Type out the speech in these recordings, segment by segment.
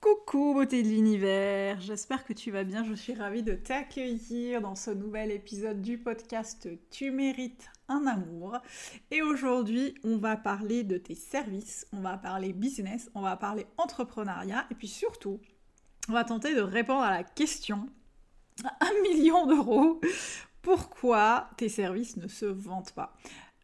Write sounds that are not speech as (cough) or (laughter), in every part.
Coucou beauté de l'univers, j'espère que tu vas bien, je suis ravie de t'accueillir dans ce nouvel épisode du podcast Tu mérites un amour. Et aujourd'hui, on va parler de tes services, on va parler business, on va parler entrepreneuriat et puis surtout, on va tenter de répondre à la question un million d'euros, pourquoi tes services ne se vendent pas?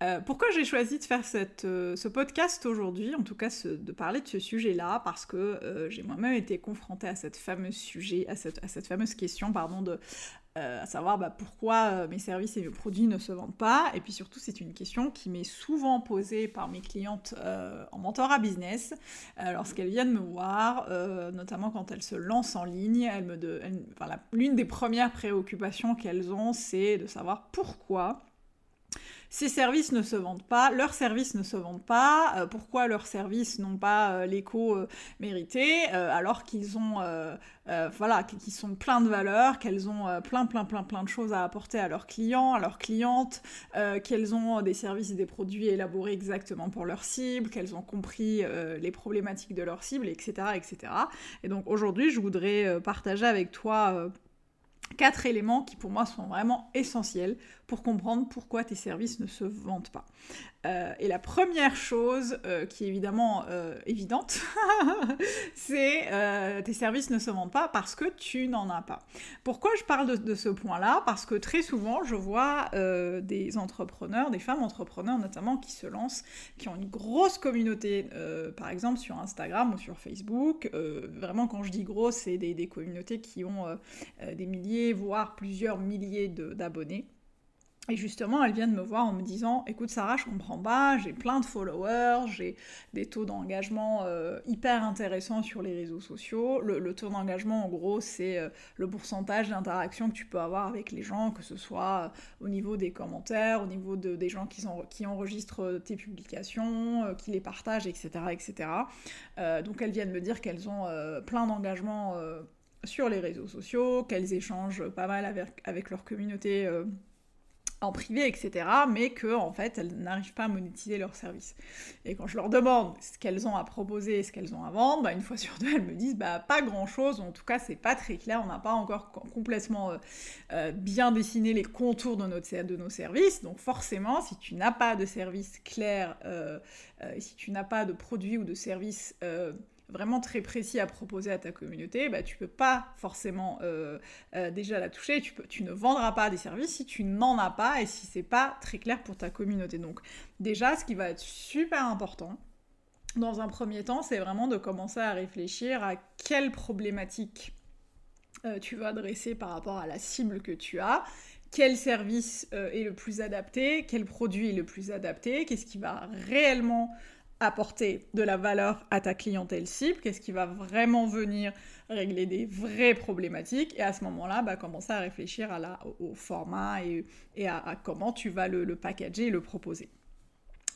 Euh, pourquoi j'ai choisi de faire euh, ce podcast aujourd'hui, en tout cas de parler de ce sujet-là, parce que euh, j'ai moi-même été confrontée à cette fameuse sujet, à cette, fameuse question, pardon, de à savoir bah, pourquoi mes services et mes produits ne se vendent pas? Et puis surtout, c'est une question qui m'est souvent posée par mes clientes en mentorat business lorsqu'elles viennent me voir, notamment quand elles se lancent en ligne. L'une des premières préoccupations qu'elles ont, c'est de savoir pourquoi ces services ne se vendent pas, leurs services ne se vendent pas, euh, pourquoi leurs services n'ont pas euh, l'écho euh, mérité, alors qu'ils ont, voilà, qu'ils sont pleins de valeurs, qu'elles ont plein, plein, plein, plein de choses à apporter à leurs clients, à leurs clientes, qu'elles ont des services et des produits élaborés exactement pour leur cible, qu'elles ont compris les problématiques de leur cible, etc., etc. Et donc aujourd'hui, je voudrais partager avec toi quatre éléments qui pour moi sont vraiment essentiels pour comprendre pourquoi tes services ne se vendent pas. Euh, et la première chose euh, qui est évidemment euh, évidente, (laughs) c'est tes services ne se vendent pas parce que tu n'en as pas. Pourquoi je parle de, ce point-là? Parce que très souvent, je vois des entrepreneurs, des femmes entrepreneurs notamment, qui se lancent, qui ont une grosse communauté, par exemple sur Instagram ou sur Facebook. vraiment, quand je dis gros, c'est des, communautés qui ont des milliers, voire plusieurs milliers d'abonnés. Et justement, elle vient de me voir en me disant Écoute, Sarah, je comprends pas, j'ai plein de followers, j'ai des taux d'engagement euh, hyper intéressants sur les réseaux sociaux. Le, taux d'engagement, en gros, c'est euh, le pourcentage d'interaction que tu peux avoir avec les gens, que ce soit euh, au niveau des commentaires, au niveau des gens qui, enregistrent tes publications, qui les partagent, etc. etc. donc, elles viennent me dire qu'elles ont plein d'engagements sur les réseaux sociaux, qu'elles échangent pas mal avec leur communauté en privé, etc., mais que en fait elles n'arrivent pas à monétiser leur service. Et quand je leur demande ce qu'elles ont à proposer, ce qu'elles ont à vendre, bah, une fois sur deux (laughs) elles me disent bah pas grand chose, en tout cas c'est pas très clair, on n'a pas encore complètement euh, euh, bien dessiné les contours de, notre, de nos services, donc forcément si tu n'as pas de service clair, euh, si tu n'as pas de produit ou de service vraiment très précis à proposer à ta communauté, bah, tu peux pas forcément euh, euh, déjà la toucher, tu, ne vendras pas des services si tu n'en as pas et si c'est pas très clair pour ta communauté. Donc déjà, ce qui va être super important, dans un premier temps, c'est vraiment de commencer à réfléchir à quelle problématique euh, tu vas adresser par rapport à la cible que tu as, quel service est le plus adapté, quel produit est le plus adapté, qu'est-ce qui va réellement apporter de la valeur à ta clientèle cible, qu'est-ce qui va vraiment venir régler des vraies problématiques, et à ce moment-là, bah, commencer à réfléchir au, format et, à, comment tu vas le packager et le proposer.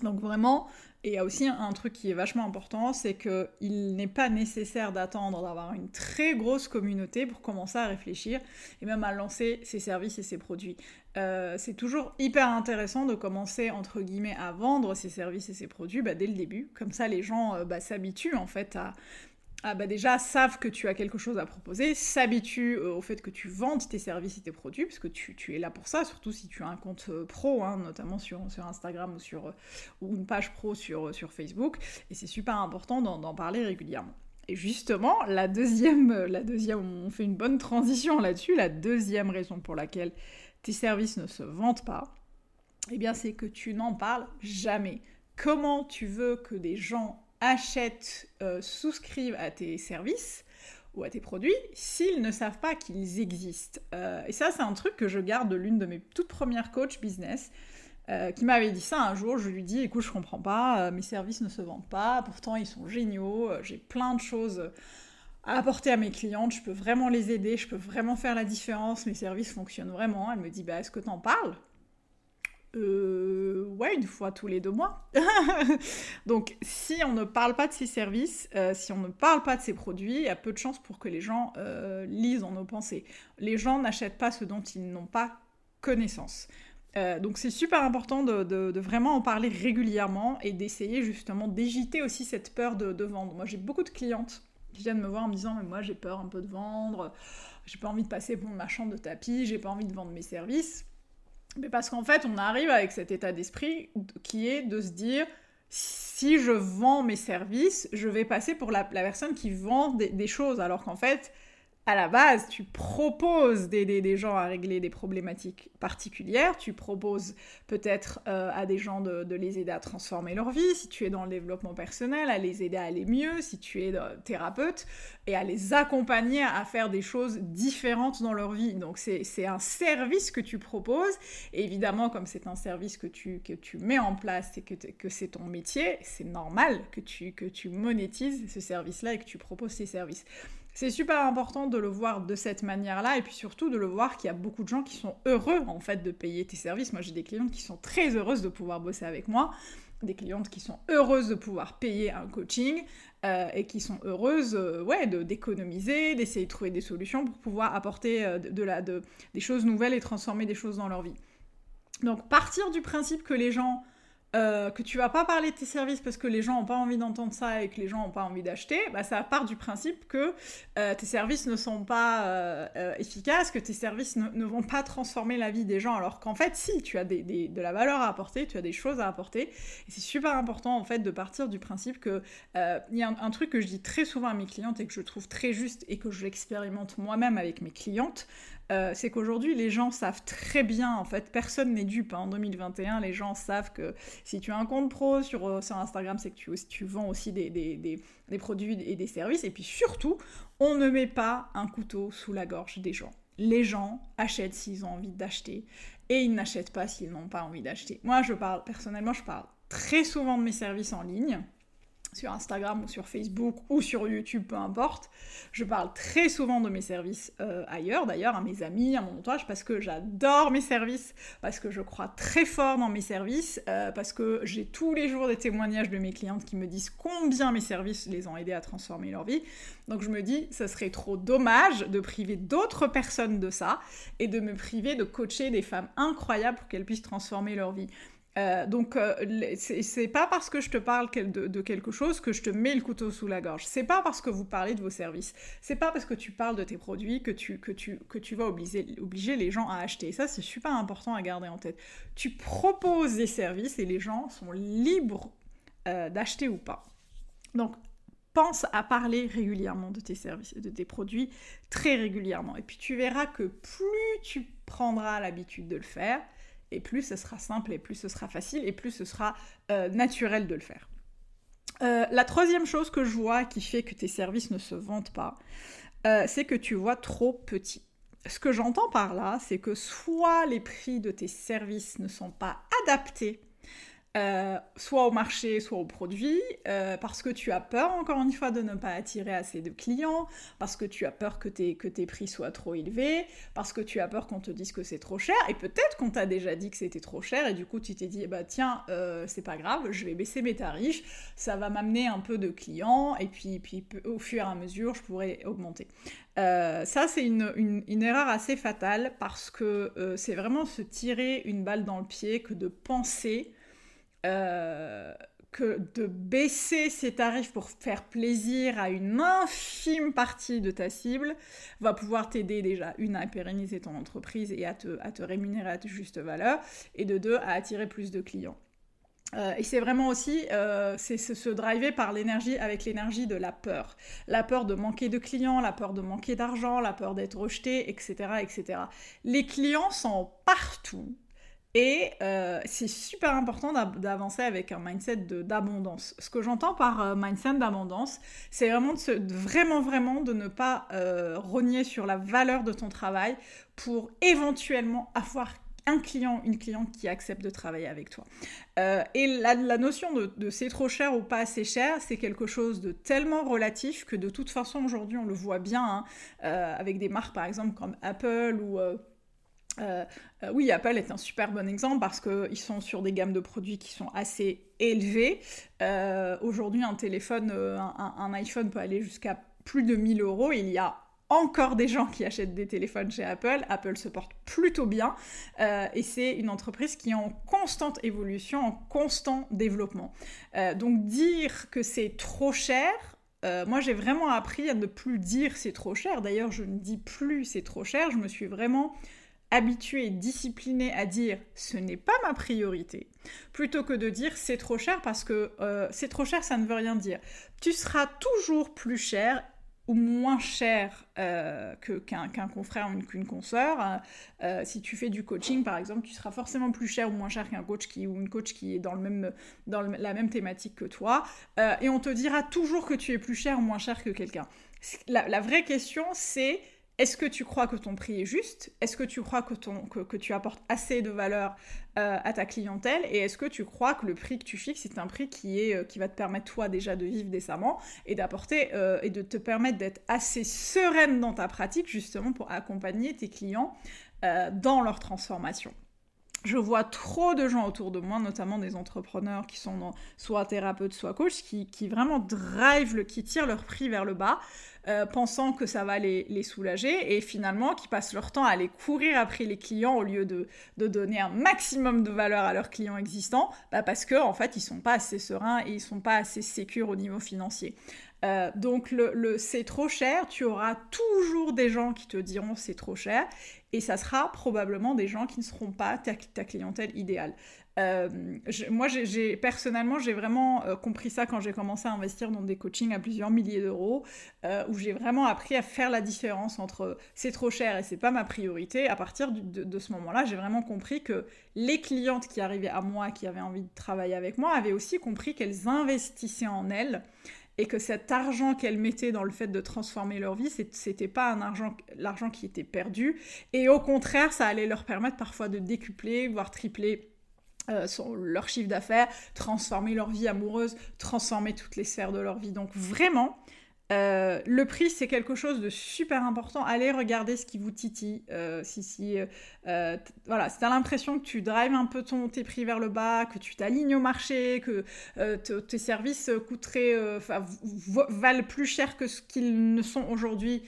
Donc vraiment, et il y a aussi un truc qui est vachement important, c'est qu'il n'est pas nécessaire d'attendre d'avoir une très grosse communauté pour commencer à réfléchir et même à lancer ses services et ses produits. Euh, c'est toujours hyper intéressant de commencer entre guillemets à vendre ses services et ses produits bah, dès le début. Comme ça, les gens euh, bah, s'habituent en fait à, ah bah déjà savent que tu as quelque chose à proposer, s'habituent euh, au fait que tu vendes tes services et tes produits, parce que tu, es là pour ça, surtout si tu as un compte euh, pro, hein, notamment sur, Instagram ou, sur, euh, une page pro sur, sur Facebook, et c'est super important d'en parler régulièrement. Et justement, la deuxième, la deuxième, on fait une bonne transition là-dessus, la deuxième raison pour laquelle tes services ne se vendent pas, eh bien c'est que tu n'en parles jamais. Comment tu veux que des gens achètent, euh, souscrivent à tes services ou à tes produits s'ils ne savent pas qu'ils existent. et ça, c'est un truc que je garde de l'une de mes toutes premières coachs business. qui m'avait dit ça un jour, je lui dis écoute je comprends pas, mes services ne se vendent pas, pourtant ils sont géniaux, j'ai plein de choses à apporter à mes clientes, je peux vraiment les aider, je peux vraiment faire la différence, mes services fonctionnent vraiment. Elle me dit, bah, est-ce que t'en parles? Euh, ouais, une fois tous les deux mois. (laughs) Donc, si on ne parle pas de ces services, euh, si on ne parle pas de ces produits, il y a peu de chances pour que les gens euh, lisent en nos pensées. Les gens n'achètent pas ce dont ils n'ont pas connaissance. Euh, donc c'est super important de, vraiment en parler régulièrement et d'essayer justement d'égiter aussi cette peur de, de vendre. Moi j'ai beaucoup de clientes qui viennent me voir en me disant mais moi j'ai peur un peu de vendre, j'ai pas envie de passer pour ma chambre de tapis, j'ai pas envie de vendre mes services. Mais parce qu'en fait on arrive avec cet état d'esprit qui est de se dire si je vends mes services, je vais passer pour la, personne qui vend des choses. Alors qu'en fait à la base, tu proposes d'aider des gens à régler des problématiques particulières, tu proposes peut-être euh, à des gens de, les aider à transformer leur vie, si tu es dans le développement personnel, à les aider à aller mieux, si tu es euh, thérapeute, et à les accompagner à faire des choses différentes dans leur vie. Donc c'est un service que tu proposes, et évidemment comme c'est un service que tu, que tu mets en place et que, que c'est ton métier, c'est normal que tu, que tu monétises ce service-là et que tu proposes ces services. C'est super important de le voir de cette manière-là et puis surtout de le voir qu'il y a beaucoup de gens qui sont heureux en fait de payer tes services. Moi j'ai des clientes qui sont très heureuses de pouvoir bosser avec moi, des clientes qui sont heureuses de pouvoir payer un coaching euh, et qui sont heureuses euh, ouais, d'économiser, d'essayer de trouver des solutions pour pouvoir apporter euh, de, la, de, des choses nouvelles et transformer des choses dans leur vie. Donc partir du principe que les gens euh, que tu vas pas parler de tes services parce que les gens n'ont pas envie d'entendre ça et que les gens n'ont pas envie d'acheter, bah, ça part du principe que euh, tes services ne sont pas euh, efficaces, que tes services ne, vont pas transformer la vie des gens, alors qu'en fait, si, tu as de la valeur à apporter, tu as des choses à apporter, et c'est super important en fait de partir du principe que il y a un, truc que je dis très souvent à mes clientes et que je trouve très juste et que je l'expérimente moi-même avec mes clientes, euh, c'est qu'aujourd'hui, les gens savent très bien, en fait, personne n'est dupe. Hein. En 2021, les gens savent que si tu as un compte pro sur, euh, Instagram, c'est que tu, vends aussi des, produits et des services. Et puis surtout, on ne met pas un couteau sous la gorge des gens. Les gens achètent s'ils ont envie d'acheter et ils n'achètent pas s'ils n'ont pas envie d'acheter. Moi, je parle, personnellement, je parle très souvent de mes services en ligne sur Instagram ou sur Facebook ou sur YouTube, peu importe. Je parle très souvent de mes services euh, ailleurs, d'ailleurs, à mes amis, à mon entourage, parce que j'adore mes services, parce que je crois très fort dans mes services, euh, parce que j'ai tous les jours des témoignages de mes clientes qui me disent combien mes services les ont aidés à transformer leur vie. Donc je me dis, ça serait trop dommage de priver d'autres personnes de ça et de me priver de coacher des femmes incroyables pour qu'elles puissent transformer leur vie. Euh, donc, euh, c'est pas parce que je te parle de, quelque chose que je te mets le couteau sous la gorge. C'est pas parce que vous parlez de vos services. C'est pas parce que tu parles de tes produits que tu, que tu, que tu vas obliger, obliger les gens à acheter. ça, c'est super important à garder en tête. Tu proposes des services et les gens sont libres euh, d'acheter ou pas. Donc, pense à parler régulièrement de tes services, de tes produits, très régulièrement. Et puis, tu verras que plus tu prendras l'habitude de le faire, et plus ce sera simple, et plus ce sera facile, et plus ce sera euh, naturel de le faire. Euh, la troisième chose que je vois qui fait que tes services ne se vendent pas, euh, c'est que tu vois trop petit. Ce que j'entends par là, c'est que soit les prix de tes services ne sont pas adaptés euh, soit au marché, soit au produit, euh, parce que tu as peur, encore une fois, de ne pas attirer assez de clients, parce que tu as peur que tes, que tes prix soient trop élevés, parce que tu as peur qu'on te dise que c'est trop cher, et peut-être qu'on t'a déjà dit que c'était trop cher, et du coup tu t'es dit, bah tiens, euh, c'est pas grave, je vais baisser mes tarifs, ça va m'amener un peu de clients, et puis, puis au fur et à mesure, je pourrais augmenter. ça, c'est une, une, une, erreur assez fatale, parce que c'est vraiment se tirer une balle dans le pied que de penser euh, que de baisser ses tarifs pour faire plaisir à une infime partie de ta cible va pouvoir t'aider déjà, une, à pérenniser ton entreprise et à te, à te rémunérer à ta juste valeur, et de deux, à attirer plus de clients. Euh, et c'est vraiment aussi euh, c'est se driver par l'énergie avec l'énergie de la peur. La peur de manquer de clients, la peur de manquer d'argent, la peur d'être rejeté, etc., etc. Les clients sont partout Et euh, c'est super important d'avancer avec un mindset d'abondance. Ce que j'entends par euh, mindset d'abondance, c'est vraiment, de vraiment, de ne pas euh, rogner sur la valeur de ton travail pour éventuellement avoir un client, une cliente qui accepte de travailler avec toi. et la, notion de, c'est trop cher ou pas assez cher, c'est quelque chose de tellement relatif que de toute façon aujourd'hui on le voit bien hein, avec des marques par exemple comme Apple ou euh, euh, oui, Apple est un super bon exemple parce qu'ils sont sur des gammes de produits qui sont assez élevées. Euh, aujourd'hui, un téléphone, un, iPhone peut aller jusqu'à plus de 1000 euros. Il y a encore des gens qui achètent des téléphones chez Apple. Apple se porte plutôt bien et c'est une entreprise qui est en constante évolution, en constant développement. donc dire que c'est trop cher, moi, j'ai vraiment appris à ne plus dire c'est trop cher. D'ailleurs, je ne dis plus c'est trop cher. Je me suis vraiment habitué, discipliné à dire ce n'est pas ma priorité, plutôt que de dire c'est trop cher parce que euh, c'est trop cher, ça ne veut rien dire. Tu seras toujours plus cher ou moins cher euh, qu'un confrère ou qu'une consoeur. Euh, si tu fais du coaching, par exemple, tu seras forcément plus cher ou moins cher qu'un coach qui, ou une coach qui est dans, le même, dans la même thématique que toi. et on te dira toujours que tu es plus cher ou moins cher que quelqu'un. la vraie question, c'est est-ce que tu crois que ton prix est juste? Est-ce que tu crois que, tu apportes assez de valeur euh, à ta clientèle? Et est-ce que tu crois que le prix que tu fixes est un prix qui, est, euh, va te permettre toi déjà de vivre décemment et d'apporter euh, et de te permettre d'être assez sereine dans ta pratique justement pour accompagner tes clients dans leur transformation? Je vois trop de gens autour de moi, notamment des entrepreneurs qui sont soit thérapeutes, soit coachs, qui, qui vraiment drive, le, qui tirent leur prix vers le bas, euh, pensant que ça va les, soulager, et finalement qui passent leur temps à aller courir après les clients au lieu de, donner un maximum de valeur à leurs clients existants, bah parce que en fait ils sont pas assez sereins et ils sont pas assez sécures au niveau financier. Euh, donc le, c'est trop cher, tu auras toujours des gens qui te diront c'est trop cher et ça sera probablement des gens qui ne seront pas ta, ta clientèle idéale. Euh, moi, personnellement, j'ai vraiment euh, compris ça quand j'ai commencé à investir dans des coachings à plusieurs milliers d'euros, où j'ai vraiment appris à faire la différence entre c'est trop cher et c'est pas ma priorité. À partir de, de, ce moment-là, j'ai vraiment compris que les clientes qui arrivaient à moi, qui avaient envie de travailler avec moi, avaient aussi compris qu'elles investissaient en elles et que cet argent qu'elles mettaient dans le fait de transformer leur vie, c'était pas un argent, l'argent qui était perdu, et au contraire, ça allait leur permettre parfois de décupler, voire tripler euh, leur chiffre d'affaires, transformer leur vie amoureuse, transformer toutes les sphères de leur vie. Donc vraiment, euh, le prix, c'est quelque chose de super important. Allez regarder ce qui vous titille. Euh, si, si, euh, voilà, si tu as l'impression que tu drives un peu ton, tes prix vers le bas, que tu t'alignes au marché, que tes services coûteraient, valent plus cher que ce qu'ils ne sont aujourd'hui,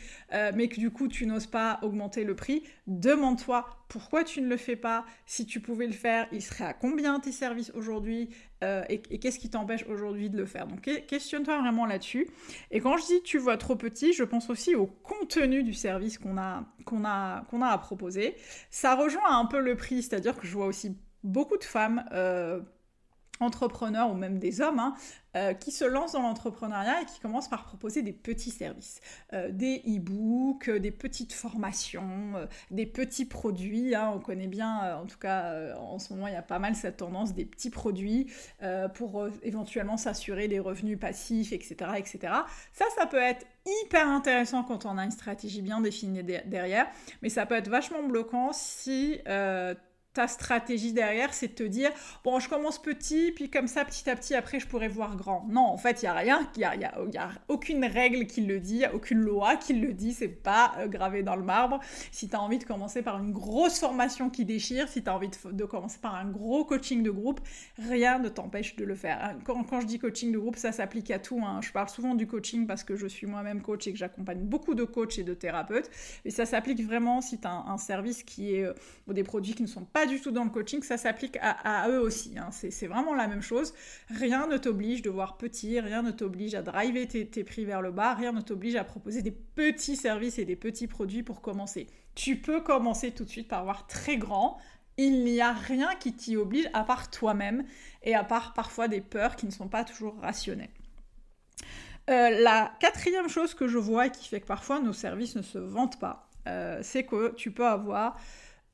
mais que du coup tu n'oses pas augmenter le prix, demande-toi pourquoi tu ne le fais pas Si tu pouvais le faire, il serait à combien tes services aujourd'hui? Euh, et, qu'est-ce qui t'empêche aujourd'hui de le faire? Donc questionne-toi vraiment là-dessus. Et quand je dis tu vois trop petit, je pense aussi au contenu du service qu'on a, qu'on à proposer. Ça rejoint un peu le prix, c'est-à-dire que je vois aussi beaucoup de femmes euh, entrepreneurs ou même des hommes hein, euh, qui se lancent dans l'entrepreneuriat et qui commencent par proposer des petits services, euh, des e-books, des petites formations, euh, des petits produits. Hein. on connaît bien, en tout cas en ce moment, il y a pas mal cette tendance des petits produits pour éventuellement s'assurer des revenus passifs, etc., etc. Ça, ça peut être hyper intéressant quand on a une stratégie bien définie derrière, mais ça peut être vachement bloquant si ta stratégie derrière, c'est de te dire bon, je commence petit, puis comme ça, petit à petit, après, je pourrais voir grand. Non, en fait, il y a rien, il y a, a, aucune règle qui le dit, aucune loi qui le dit, c'est pas euh, gravé dans le marbre. Si tu as envie de commencer par une grosse formation qui déchire, si tu as envie de, commencer par un gros coaching de groupe, rien ne t'empêche de le faire. Hein, quand, quand, je dis coaching de groupe, ça s'applique à tout. Hein. Je parle souvent du coaching parce que je suis moi-même coach et que j'accompagne beaucoup de coachs et de thérapeutes, mais ça s'applique vraiment si tu as un, service qui est euh, ou des produits qui ne sont pas du tout dans le coaching, ça s'applique à, eux aussi. Hein. C'est vraiment la même chose. Rien ne t'oblige de voir petit, rien ne t'oblige à driver tes, prix vers le bas, rien ne t'oblige à proposer des petits services et des petits produits pour commencer. Tu peux commencer tout de suite par voir très grand. Il n'y a rien qui t'y oblige à part toi-même et à part parfois des peurs qui ne sont pas toujours rationnelles. Euh, la quatrième chose que je vois et qui fait que parfois nos services ne se vendent pas, euh, c'est que tu peux avoir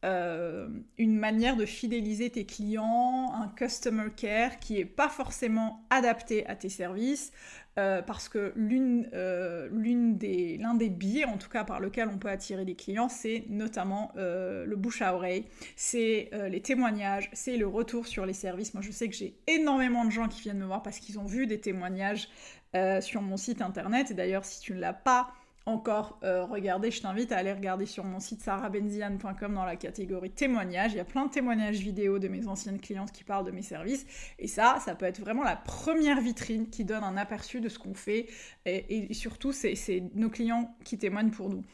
euh, une manière de fidéliser tes clients, un customer care qui n'est pas forcément adapté à tes services, euh, parce que euh, l'un des biais, en tout cas par lequel on peut attirer des clients, c'est notamment le bouche à oreille, c'est les témoignages, c'est le retour sur les services. Moi, je sais que j'ai énormément de gens qui viennent me voir parce qu'ils ont vu des témoignages sur mon site internet. Et d'ailleurs, si tu ne l'as pas encore euh, regardé, je t'invite à aller regarder sur mon site sarahbenzian.com dans la catégorie témoignages. Il y a plein de témoignages vidéo de mes anciennes clientes qui parlent de mes services. Et ça, ça peut être vraiment la première vitrine qui donne un aperçu de ce qu'on fait. Et, surtout, c'est nos clients qui témoignent pour nous.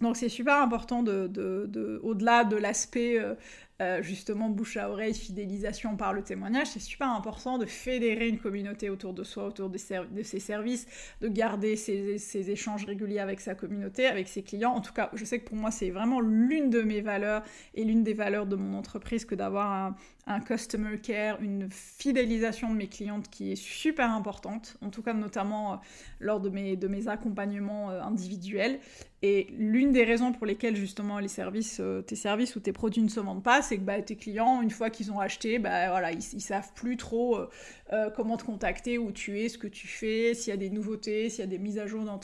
Donc c'est super important de, au-delà de l'aspect euh, euh, justement bouche à oreille, fidélisation par le témoignage, c'est super important de fédérer une communauté autour de soi, autour de, ses services, de garder ses, échanges réguliers avec sa communauté, avec ses clients. En tout cas, je sais que pour moi, c'est vraiment l'une de mes valeurs et l'une des valeurs de mon entreprise que d'avoir un, customer care, une fidélisation de mes clientes qui est super importante, en tout cas notamment euh, lors de mes, de mes accompagnements euh, individuels. Et l'une des raisons pour lesquelles justement les services, tes services ou tes produits ne se vendent pas, c'est que bah, tes clients, une fois qu'ils ont acheté, bah, voilà, ils, ils savent plus trop euh, euh, comment te contacter, où tu es, ce que tu fais, s'il y a des nouveautés, s'il y a des mises à jour dans,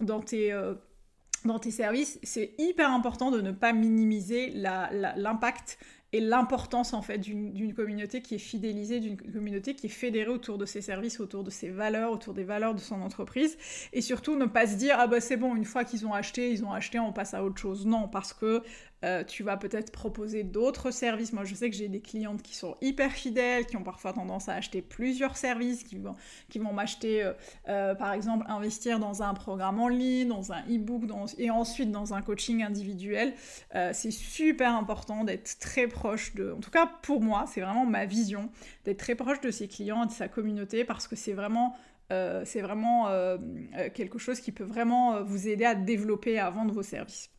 dans tes... Euh, dans tes services, c'est hyper important de ne pas minimiser l'impact et l'importance en fait d'une communauté qui est fidélisée, d'une communauté qui est fédérée autour de ses services, autour de ses valeurs, autour des valeurs de son entreprise, et surtout ne pas se dire ah bah c'est bon une fois qu'ils ont acheté, ils ont acheté, on passe à autre chose. Non, parce que euh, tu vas peut-être proposer d'autres services. Moi, je sais que j'ai des clientes qui sont hyper fidèles, qui ont parfois tendance à acheter plusieurs services, qui vont, m'acheter, euh, euh, par exemple, investir dans un programme en ligne, dans un e-book, et ensuite dans un coaching individuel. c'est super important d'être très proche de, en tout cas pour moi, c'est vraiment ma vision, d'être très proche de ses clients et de sa communauté, parce que c'est vraiment c'est vraiment quelque chose qui peut vraiment vous aider à développer et à vendre vos services.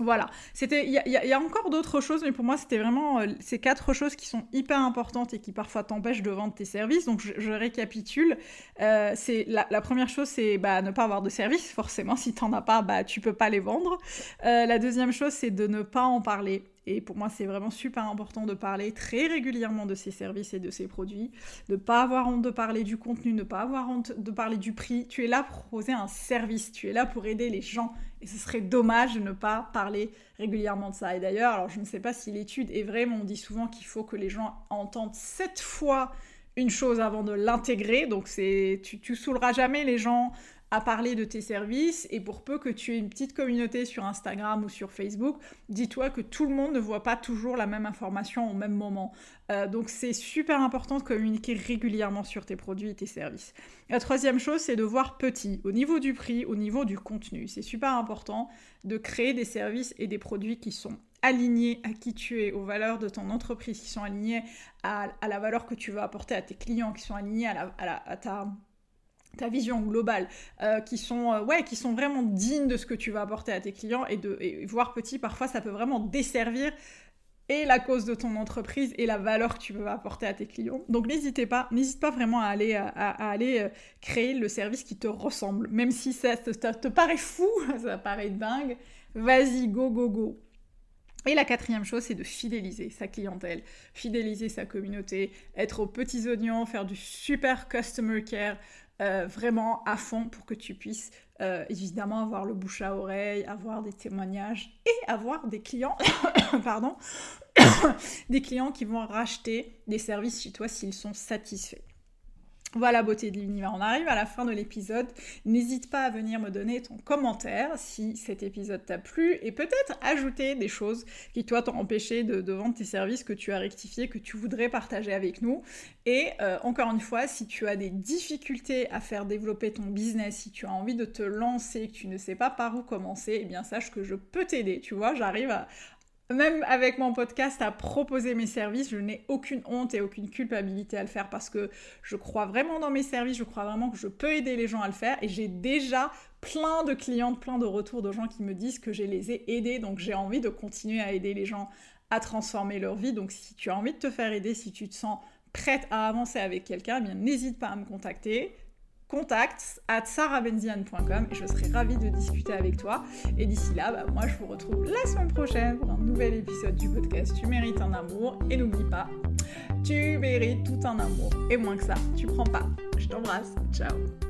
Voilà, c'était, il y, a encore d'autres choses, mais pour moi c'était vraiment euh, ces quatre choses qui sont hyper importantes et qui parfois t'empêchent de vendre tes services. Donc je, récapitule. Euh, c'est la, première chose, c'est bah, ne pas avoir de service. Forcément, si t'en as pas, bah tu peux pas les vendre. Euh, la deuxième chose, c'est de ne pas en parler. Et pour moi, c'est vraiment super important de parler très régulièrement de ces services et de ces produits, de ne pas avoir honte de parler du contenu, ne pas avoir honte de parler du prix. Tu es là pour proposer un service, tu es là pour aider les gens. Et ce serait dommage de ne pas parler régulièrement de ça. Et d'ailleurs, alors je ne sais pas si l'étude est vraie, mais on dit souvent qu'il faut que les gens entendent sept fois une chose avant de l'intégrer. Donc tu, tu saouleras jamais les gens à parler de tes services et pour peu que tu aies une petite communauté sur Instagram ou sur Facebook, dis-toi que tout le monde ne voit pas toujours la même information au même moment. Euh, donc c'est super important de communiquer régulièrement sur tes produits et tes services. La troisième chose, c'est de voir petit, au niveau du prix, au niveau du contenu. C'est super important de créer des services et des produits qui sont alignés à qui tu es, aux valeurs de ton entreprise, qui sont alignés à, la valeur que tu veux apporter à tes clients, qui sont alignés à, à ta ta vision globale, euh, qui sont euh, ouais, qui sont vraiment dignes de ce que tu vas apporter à tes clients et de voir petit, parfois ça peut vraiment desservir et la cause de ton entreprise et la valeur que tu veux apporter à tes clients. Donc n'hésitez pas, n'hésite pas vraiment à aller, à, aller euh, créer le service qui te ressemble, même si ça, ça te paraît fou, (laughs) ça paraît dingue. Vas-y, go, go, go. Et la quatrième chose, c'est de fidéliser sa clientèle, fidéliser sa communauté, être aux petits oignons, faire du super customer care, euh, vraiment à fond pour que tu puisses euh, évidemment avoir le bouche à oreille, avoir des témoignages et avoir des clients, (coughs) pardon, (coughs) des clients qui vont racheter des services chez toi s'ils sont satisfaits. Voilà, beauté de l'univers, on arrive à la fin de l'épisode. N'hésite pas à venir me donner ton commentaire si cet épisode t'a plu et peut-être ajouter des choses qui, toi, t'ont empêché de, vendre tes services que tu as rectifié, que tu voudrais partager avec nous. Et euh, encore une fois, si tu as des difficultés à faire développer ton business, si tu as envie de te lancer, que tu ne sais pas par où commencer, eh bien sache que je peux t'aider. Tu vois, j'arrive à, même avec mon podcast, à proposer mes services, je n'ai aucune honte et aucune culpabilité à le faire parce que je crois vraiment dans mes services, je crois vraiment que je peux aider les gens à le faire et j'ai déjà plein de clientes, plein de retours de gens qui me disent que je les ai aidés, donc j'ai envie de continuer à aider les gens à transformer leur vie. Donc si tu as envie de te faire aider, si tu te sens prête à avancer avec quelqu'un, eh n'hésite pas à me contacter contact at sarabenzian.com et je serai ravie de discuter avec toi. Et d'ici là, bah, moi je vous retrouve la semaine prochaine pour un nouvel épisode du podcast Tu mérites un amour. Et n'oublie pas, tu mérites tout un amour. Et moins que ça, tu prends pas. Je t'embrasse. Ciao